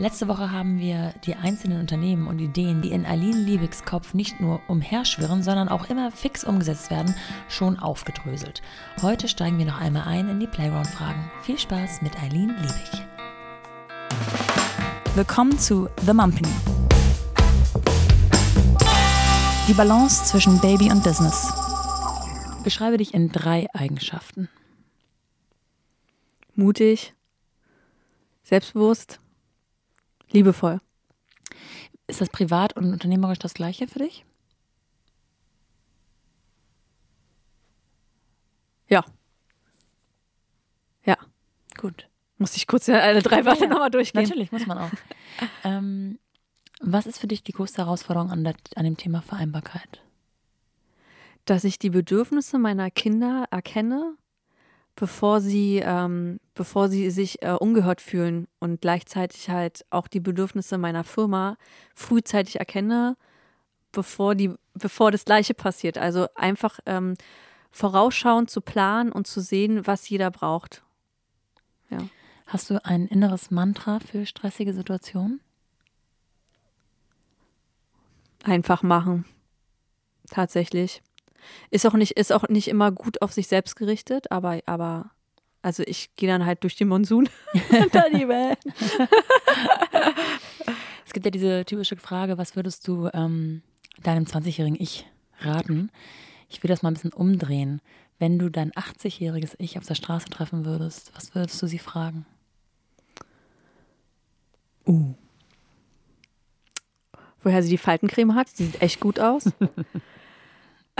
Letzte Woche haben wir die einzelnen Unternehmen und Ideen, die in Aline Liebigs Kopf nicht nur umherschwirren, sondern auch immer fix umgesetzt werden, schon aufgedröselt. Heute steigen wir noch einmal ein in die Playground-Fragen. Viel Spaß mit Aline Liebig. Willkommen zu The Mumpany. Die Balance zwischen Baby und Business. Beschreibe dich in drei Eigenschaften. Mutig, selbstbewusst, liebevoll. Ist das privat und unternehmerisch das gleiche für dich? Ja. Ja. Gut. Muss ich kurz alle drei Wörter Ja, nochmal durchgehen. Natürlich, muss man auch. ähm, was ist für dich die größte Herausforderung an, der, an dem Thema Vereinbarkeit? Dass ich die Bedürfnisse meiner Kinder erkenne, bevor sie, ähm, bevor sie sich äh, ungehört fühlen und gleichzeitig halt auch die Bedürfnisse meiner Firma frühzeitig erkenne, bevor die, bevor das Gleiche passiert. Also einfach ähm, vorausschauend zu planen und zu sehen, was jeder braucht. Hast du ein inneres Mantra für stressige Situationen? Einfach machen. Tatsächlich. Ist auch nicht, ist auch nicht immer gut auf sich selbst gerichtet, aber, aber also ich gehe dann halt durch den Monsun unter die Welt. Es gibt ja diese typische Frage, was würdest du ähm, deinem 20-jährigen Ich raten? Ich will das mal ein bisschen umdrehen. Wenn du dein 80-jähriges Ich auf der Straße treffen würdest, was würdest du sie fragen? Uh. Woher sie die Faltencreme hat, die sieht echt gut aus.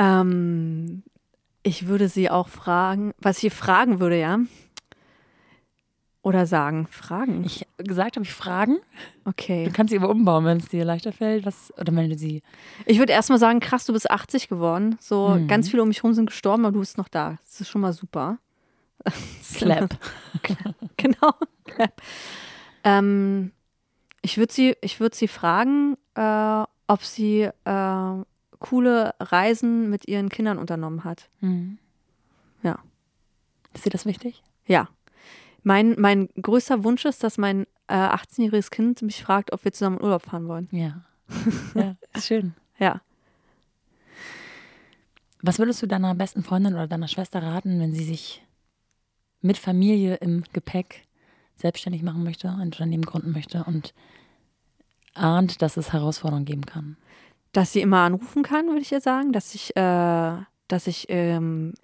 ähm, ich würde sie auch fragen, was ich fragen würde, ja. Oder sagen, fragen. Ich gesagt habe ich Fragen. Du Okay. kannst sie aber umbauen, wenn es dir leichter fällt. Was, oder wenn du sie. Ich würde erstmal sagen, krass, du bist 80 geworden. So Mhm. ganz viele um mich herum sind gestorben, aber du bist noch da. Das ist schon mal super. Clap. genau. ähm, ich würde sie, ich würd sie fragen, äh, ob sie äh, coole Reisen mit ihren Kindern unternommen hat. Mhm. Ja. Ist dir das wichtig? Ja. Mein, mein größter Wunsch ist, dass mein äh, 18-jähriges Kind mich fragt, ob wir zusammen in Urlaub fahren wollen. Ja. ja, schön. Ja. Was würdest du deiner besten Freundin oder deiner Schwester raten, wenn sie sich mit Familie im Gepäck selbstständig machen möchte, ein Unternehmen gründen möchte und ahnt, dass es Herausforderungen geben kann? Dass sie immer anrufen kann, würde ich ihr sagen. Dass ich, äh, dass ich ähm,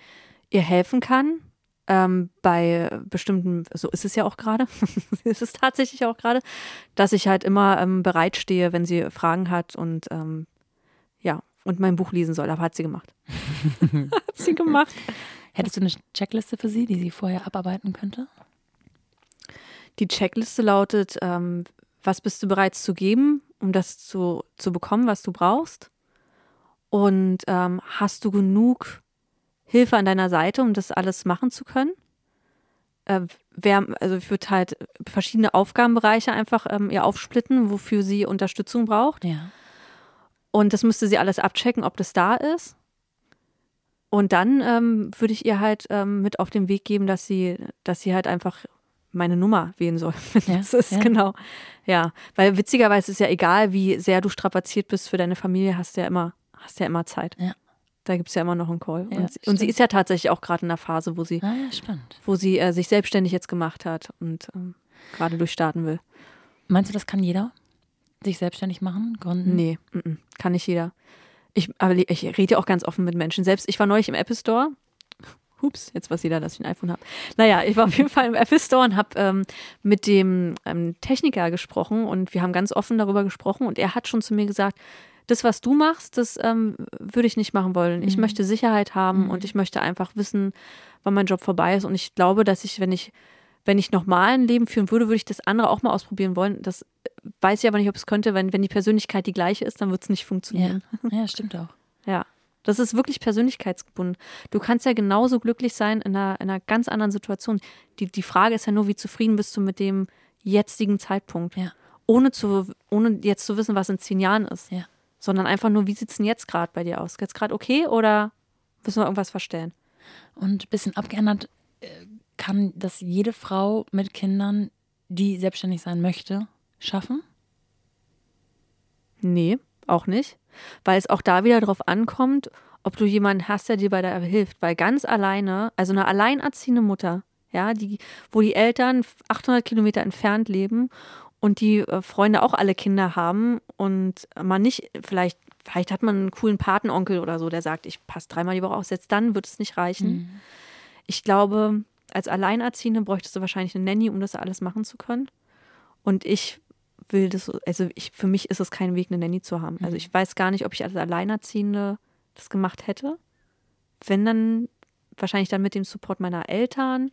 ihr helfen kann. Ähm, bei bestimmten, so ist es ja auch gerade, ist es tatsächlich auch gerade, dass ich halt immer ähm, bereitstehe, wenn sie Fragen hat und ähm, ja, und mein Buch lesen soll. Aber hat sie gemacht. hat sie gemacht. Hättest du eine Checkliste für sie, die sie vorher abarbeiten könnte? Die Checkliste lautet, ähm, was bist du bereit zu geben, um das zu, zu bekommen, was du brauchst? Und ähm, hast du genug Hilfe an deiner Seite, um das alles machen zu können? Äh, wer, also ich würde halt verschiedene Aufgabenbereiche einfach ähm, ihr aufsplitten, wofür sie Unterstützung braucht. Ja. Und das müsste sie alles abchecken, ob das da ist. Und dann ähm, würde ich ihr halt ähm, mit auf den Weg geben, dass sie, dass sie halt einfach meine Nummer wählen soll. Ja, das ist ja. genau. Ja, weil witzigerweise ist ja egal, wie sehr du strapaziert bist für deine Familie, hast du ja immer, hast ja immer Zeit. Ja. Da gibt es ja immer noch einen Call. Ja, und, sie, und sie ist ja tatsächlich auch gerade in der Phase, wo sie, Ah, wo sie äh, sich selbstständig jetzt gemacht hat und ähm, gerade durchstarten will. Meinst du, das kann jeder sich selbstständig machen, gründen? Nee, mm, mm, kann nicht jeder. Ich, aber ich rede ja auch ganz offen mit Menschen. Selbst ich war neulich im Apple Store. Hups, jetzt weiß jeder, dass ich ein iPhone habe. Naja, ich war auf jeden Fall im Apple Store und habe ähm, mit dem ähm, Techniker gesprochen und wir haben ganz offen darüber gesprochen und er hat schon zu mir gesagt, das, was du machst, das ähm, würde ich nicht machen wollen. Ich Mhm. möchte Sicherheit haben Mhm. und ich möchte einfach wissen, wann mein Job vorbei ist. Und ich glaube, dass ich, wenn ich, wenn ich nochmal ein Leben führen würde, würde ich das andere auch mal ausprobieren wollen. Das äh, weiß ich aber nicht, ob es könnte. Wenn, wenn die Persönlichkeit die gleiche ist, dann wird es nicht Ja. funktionieren. ja, stimmt auch. Ja. Das ist wirklich persönlichkeitsgebunden. Du kannst ja genauso glücklich sein in einer, in einer ganz anderen Situation. Die, die Frage ist ja nur, wie zufrieden bist du mit dem jetzigen Zeitpunkt. Ja. Ohne, zu, ohne jetzt zu wissen, was in zehn Jahren ist. Ja. Sondern einfach nur, wie sieht es denn jetzt gerade bei dir aus? Jetzt gerade okay oder müssen wir irgendwas verstellen? Und ein bisschen abgeändert äh, kann das jede Frau mit Kindern, die selbstständig sein möchte, schaffen? Nee, auch nicht. Weil es auch da wieder darauf ankommt, ob du jemanden hast, der dir bei der hilft. Weil ganz alleine, also eine alleinerziehende Mutter, ja, die, wo die Eltern 800 Kilometer entfernt leben und die äh, Freunde auch alle Kinder haben und man nicht, vielleicht, vielleicht hat man einen coolen Patenonkel oder so, der sagt, ich passe dreimal die Woche auf, selbst dann wird es nicht reichen. Mhm. Ich glaube, als Alleinerziehende bräuchtest du wahrscheinlich eine Nanny, um das alles machen zu können. Und ich will das, also ich, für mich ist es kein Weg, eine Nanny zu haben. Also Mhm. ich weiß gar nicht, ob ich als Alleinerziehende das gemacht hätte. Wenn dann, wahrscheinlich dann mit dem Support meiner Eltern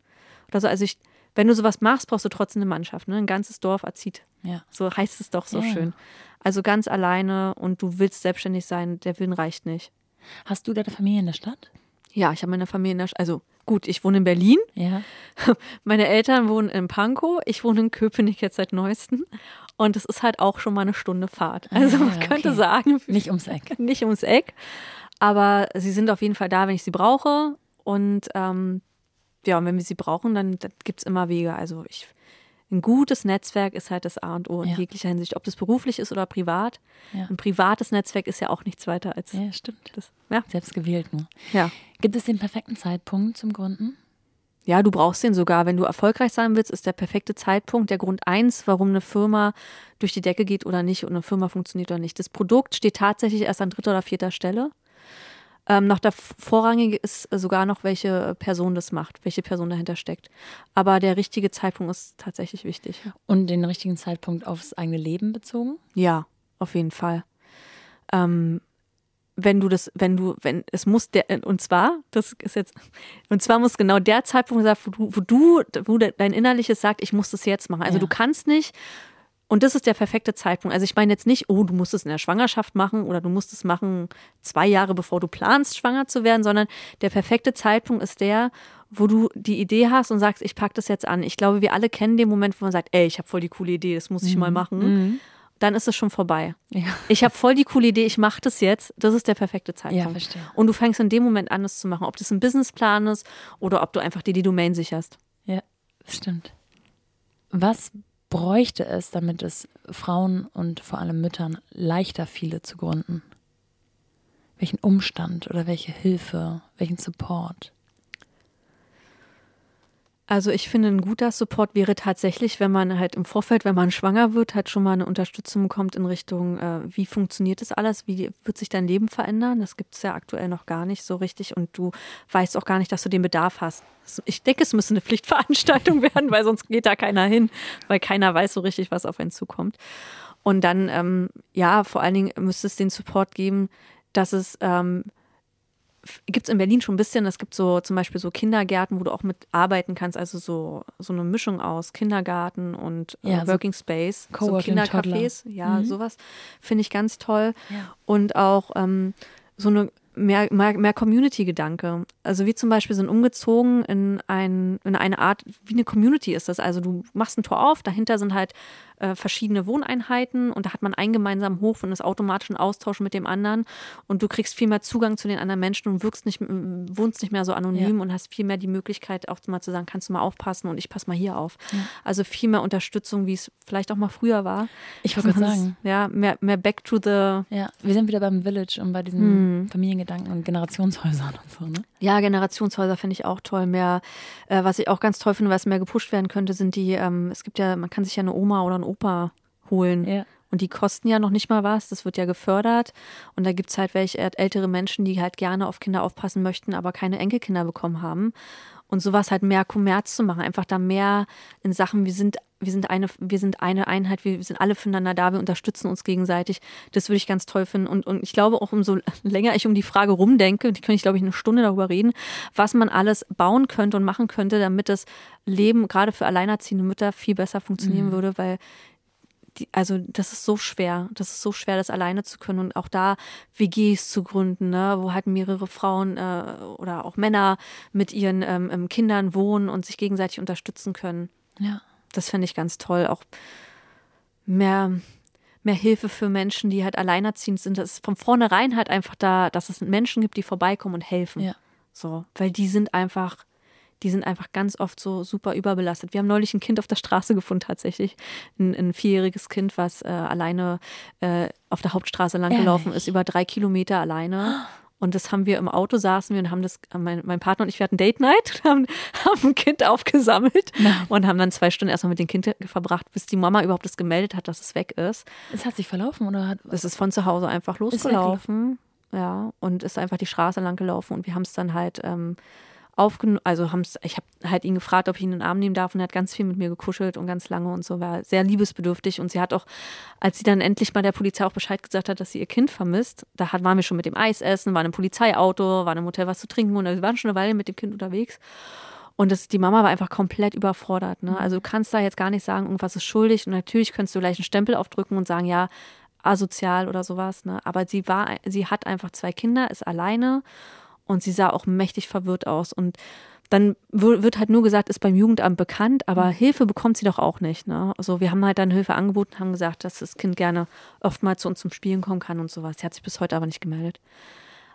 oder so. Also ich, wenn du sowas machst, brauchst du trotzdem eine Mannschaft. Ne? Ein ganzes Dorf erzieht. Ja. So heißt es doch so Ja. schön. Also ganz alleine und du willst selbstständig sein, der Willen reicht nicht. Hast du deine Familie in der Stadt? Ja, ich habe meine Familie in der, Sch- also gut, ich wohne in Berlin. Ja. Meine Eltern wohnen in Pankow, ich wohne in Köpenick jetzt seit neuestem. Und es ist halt auch schon mal eine Stunde Fahrt. Also Ah, man könnte okay. sagen, Nicht ums Eck. nicht ums Eck. Aber sie sind auf jeden Fall da, wenn ich sie brauche. Und ähm, ja, und wenn wir sie brauchen, dann, dann gibt es immer Wege. Also ich, ein gutes Netzwerk ist halt das A und O in Ja. jeglicher Hinsicht, ob das beruflich ist oder privat. Ja. Ein privates Netzwerk ist ja auch nichts weiter als Ja, stimmt. das. Ja. Selbst gewählt nur. ja. Gibt es den perfekten Zeitpunkt zum Gründen? Ja, du brauchst den sogar. Wenn du erfolgreich sein willst, ist der perfekte Zeitpunkt der Grund eins, warum eine Firma durch die Decke geht oder nicht und eine Firma funktioniert oder nicht. Das Produkt steht tatsächlich erst an dritter oder vierter Stelle. Ähm, noch der vorrangige ist sogar noch, welche Person das macht, welche Person dahinter steckt. Aber der richtige Zeitpunkt ist tatsächlich wichtig. Und den richtigen Zeitpunkt aufs eigene Leben bezogen? Ja, auf jeden Fall. Ähm, wenn du das, wenn du, wenn es muss der, und zwar, das ist jetzt, und zwar muss genau der Zeitpunkt sein, wo du, wo du, wo dein Innerliches sagt, ich muss das jetzt machen. Also Ja. du kannst nicht, und das ist der perfekte Zeitpunkt. Also ich meine jetzt nicht, oh, du musst es in der Schwangerschaft machen oder du musst es machen zwei Jahre bevor du planst, schwanger zu werden, sondern der perfekte Zeitpunkt ist der, wo du die Idee hast und sagst, ich packe das jetzt an. Ich glaube, wir alle kennen den Moment, wo man sagt, ey, ich habe voll die coole Idee, das muss ich mal machen. Dann ist es schon vorbei. Ja. Ich habe voll die coole Idee, ich mache das jetzt. Das ist der perfekte Zeitpunkt. Ja, verstehe. Und du fängst in dem Moment an, das zu machen. Ob das ein Businessplan ist oder ob du einfach dir die Domain sicherst. Ja, das stimmt. Was bräuchte es, damit es Frauen und vor allem Müttern leichter fiele zu gründen? Welchen Umstand oder welche Hilfe, welchen Support? Also ich finde, ein guter Support wäre tatsächlich, wenn man halt im Vorfeld, wenn man schwanger wird, halt schon mal eine Unterstützung bekommt in Richtung, äh, wie funktioniert das alles, wie wird sich dein Leben verändern? Das gibt es ja aktuell noch gar nicht so richtig und du weißt auch gar nicht, dass du den Bedarf hast. Ich denke, es müsste eine Pflichtveranstaltung werden, weil sonst geht da keiner hin, weil keiner weiß so richtig, was auf einen zukommt. Und dann, ähm, ja, vor allen Dingen müsste es den Support geben, dass es ähm, gibt es in Berlin schon ein bisschen. Es gibt so zum Beispiel so Kindergärten, wo du auch mit arbeiten kannst. Also so, so eine Mischung aus Kindergarten und äh, Ja, so Working Space. So Kindercafés. Ja, Mhm. sowas finde ich ganz toll. Ja. Und auch ähm, so eine mehr, mehr, mehr Community-Gedanke. Also wie zum Beispiel sind umgezogen in, ein, in eine Art, wie eine Community ist das. Also du machst ein Tor auf, dahinter sind halt äh, verschiedene Wohneinheiten und da hat man einen gemeinsamen Hof und ist automatisch ein Austausch mit dem anderen und du kriegst viel mehr Zugang zu den anderen Menschen und wirkst nicht, wohnst nicht mehr so anonym und hast viel mehr die Möglichkeit auch mal zu sagen, kannst du mal aufpassen und ich passe mal hier auf. Also viel mehr Unterstützung, wie es vielleicht auch mal früher war. Ich Das- sagen. Ja, mehr, mehr back to the Ja, wir sind wieder beim Village und bei diesen Familiengedanken und Generationshäusern und so, ne? Ja, Generationshäuser finde ich auch toll. Mehr, äh, was ich auch ganz toll finde, was mehr gepusht werden könnte, sind die, ähm, es gibt ja, man kann sich ja eine Oma oder einen Opa holen. Ja. Und die kosten ja noch nicht mal was, das wird ja gefördert. Und da gibt es halt welche ältere Menschen, die halt gerne auf Kinder aufpassen möchten, aber keine Enkelkinder bekommen haben. Und sowas halt mehr Kommerz zu machen, einfach da mehr in Sachen, wir sind, wir sind eine, wir sind eine Einheit, wir, wir sind alle füreinander da, wir unterstützen uns gegenseitig. Das würde ich ganz toll finden. Und, und ich glaube auch, umso länger ich um die Frage rumdenke, die könnte ich, glaube ich, eine Stunde darüber reden, was man alles bauen könnte und machen könnte, damit das Leben gerade für alleinerziehende Mütter viel besser funktionieren würde, weil die, also das ist so schwer. Das ist so schwer, das alleine zu können und auch da WGs zu gründen, ne, wo halt mehrere Frauen äh, oder auch Männer mit ihren ähm, ähm, Kindern wohnen und sich gegenseitig unterstützen können. Ja. Das fände ich ganz toll. Auch mehr, mehr Hilfe für Menschen, die halt alleinerziehend sind. Das ist von vornherein halt einfach da, dass es Menschen gibt, die vorbeikommen und helfen. Ja. So, weil die sind einfach, die sind einfach ganz oft so super überbelastet. Wir haben neulich ein Kind auf der Straße gefunden, tatsächlich. Ein, ein vierjähriges Kind, was äh, alleine äh, auf der Hauptstraße langgelaufen Ehrlich? ist, über drei Kilometer alleine. Und das haben wir im Auto saßen wir und haben das, mein, mein Partner und ich, wir hatten Date Night, haben, haben ein Kind aufgesammelt Nein. und haben dann zwei Stunden erstmal mit dem Kind verbracht, bis die Mama überhaupt das gemeldet hat, dass es weg ist. Es hat sich verlaufen oder hat. Das ist von zu Hause einfach losgelaufen. Ja, und ist einfach die Straße lang gelaufen und wir haben es dann halt ähm, aufgenommen, also haben es, ich habe halt ihn gefragt, ob ich ihn in den Arm nehmen darf und er hat ganz viel mit mir gekuschelt und ganz lange und so, war sehr liebesbedürftig und sie hat auch, als sie dann endlich mal der Polizei auch Bescheid gesagt hat, dass sie ihr Kind vermisst, da hat, waren wir schon mit dem Eis essen, waren im Polizeiauto, waren im Hotel was zu trinken und wir waren schon eine Weile mit dem Kind unterwegs. Und das, die Mama war einfach komplett überfordert. Ne? Also du kannst da jetzt gar nicht sagen, irgendwas ist schuldig. Und natürlich könntest du gleich einen Stempel aufdrücken und sagen, ja, asozial oder sowas. Ne? Aber sie war, sie hat einfach zwei Kinder, ist alleine und sie sah auch mächtig verwirrt aus. Und dann wird halt nur gesagt, ist beim Jugendamt bekannt, aber Hilfe bekommt sie doch auch nicht. Ne? Also wir haben halt dann Hilfe angeboten, haben gesagt, dass das Kind gerne oftmals zu uns zum Spielen kommen kann und sowas. Sie hat sich bis heute aber nicht gemeldet.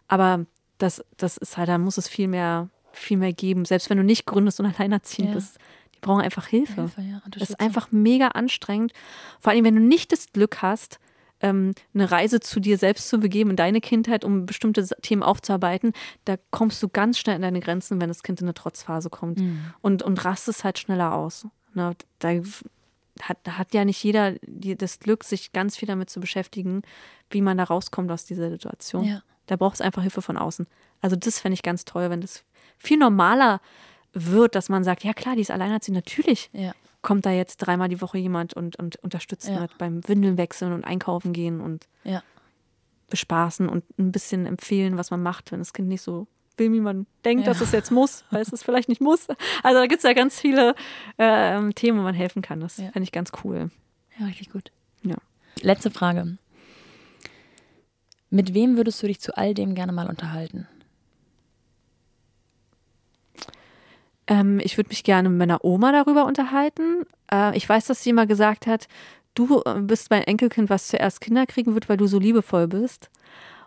Aber das, das ist halt, da muss es viel mehr, viel mehr geben. Selbst wenn du nicht gründest und alleinerziehend Ja. bist, die brauchen einfach Hilfe. Hilfe, ja, das ist einfach mega anstrengend. Vor allem, wenn du nicht das Glück hast, ähm, eine Reise zu dir selbst zu begeben in deine Kindheit, um bestimmte Themen aufzuarbeiten, da kommst du ganz schnell an deine Grenzen, wenn das Kind in eine Trotzphase kommt Mhm. und, und rastest halt schneller aus. Ne, da hat, hat ja nicht jeder die, das Glück, sich ganz viel damit zu beschäftigen, wie man da rauskommt aus dieser Situation. Ja. Da braucht es einfach Hilfe von außen. Also das fände ich ganz toll, wenn das viel normaler wird, dass man sagt, ja klar, die ist alleinerziehend, natürlich Ja. Kommt da jetzt dreimal die Woche jemand und, und unterstützt Ja. mit beim Windeln wechseln und einkaufen gehen und Ja. bespaßen und ein bisschen empfehlen, was man macht, wenn das Kind nicht so will, wie man denkt, Ja. dass es jetzt muss, weil es es vielleicht nicht muss. Also da gibt es ja ganz viele ähm, Themen, wo man helfen kann. Das Ja. fände ich ganz cool. Ja, richtig gut. Ja. Letzte Frage. Mit wem würdest du dich zu all dem gerne mal unterhalten? Ähm, ich würde mich gerne mit meiner Oma darüber unterhalten. Äh, ich weiß, dass sie immer gesagt hat, du äh, bist mein Enkelkind, was zuerst Kinder kriegen wird, weil du so liebevoll bist.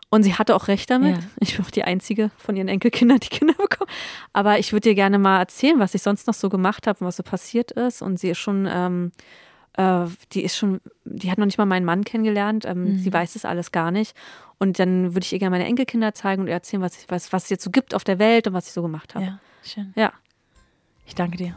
Und sie hatte auch recht damit. Ja. Ich bin auch die einzige von ihren Enkelkindern, die Kinder bekommen. Aber ich würde dir gerne mal erzählen, was ich sonst noch so gemacht habe und was so passiert ist. Und sie ist schon, ähm, äh, die ist schon, die hat noch nicht mal meinen Mann kennengelernt. Ähm, Sie weiß das alles gar nicht. Und dann würde ich ihr gerne meine Enkelkinder zeigen und ihr erzählen, was, ich, was, was es jetzt so gibt auf der Welt und was ich so gemacht habe. Ja, schön. ja. Ich danke dir.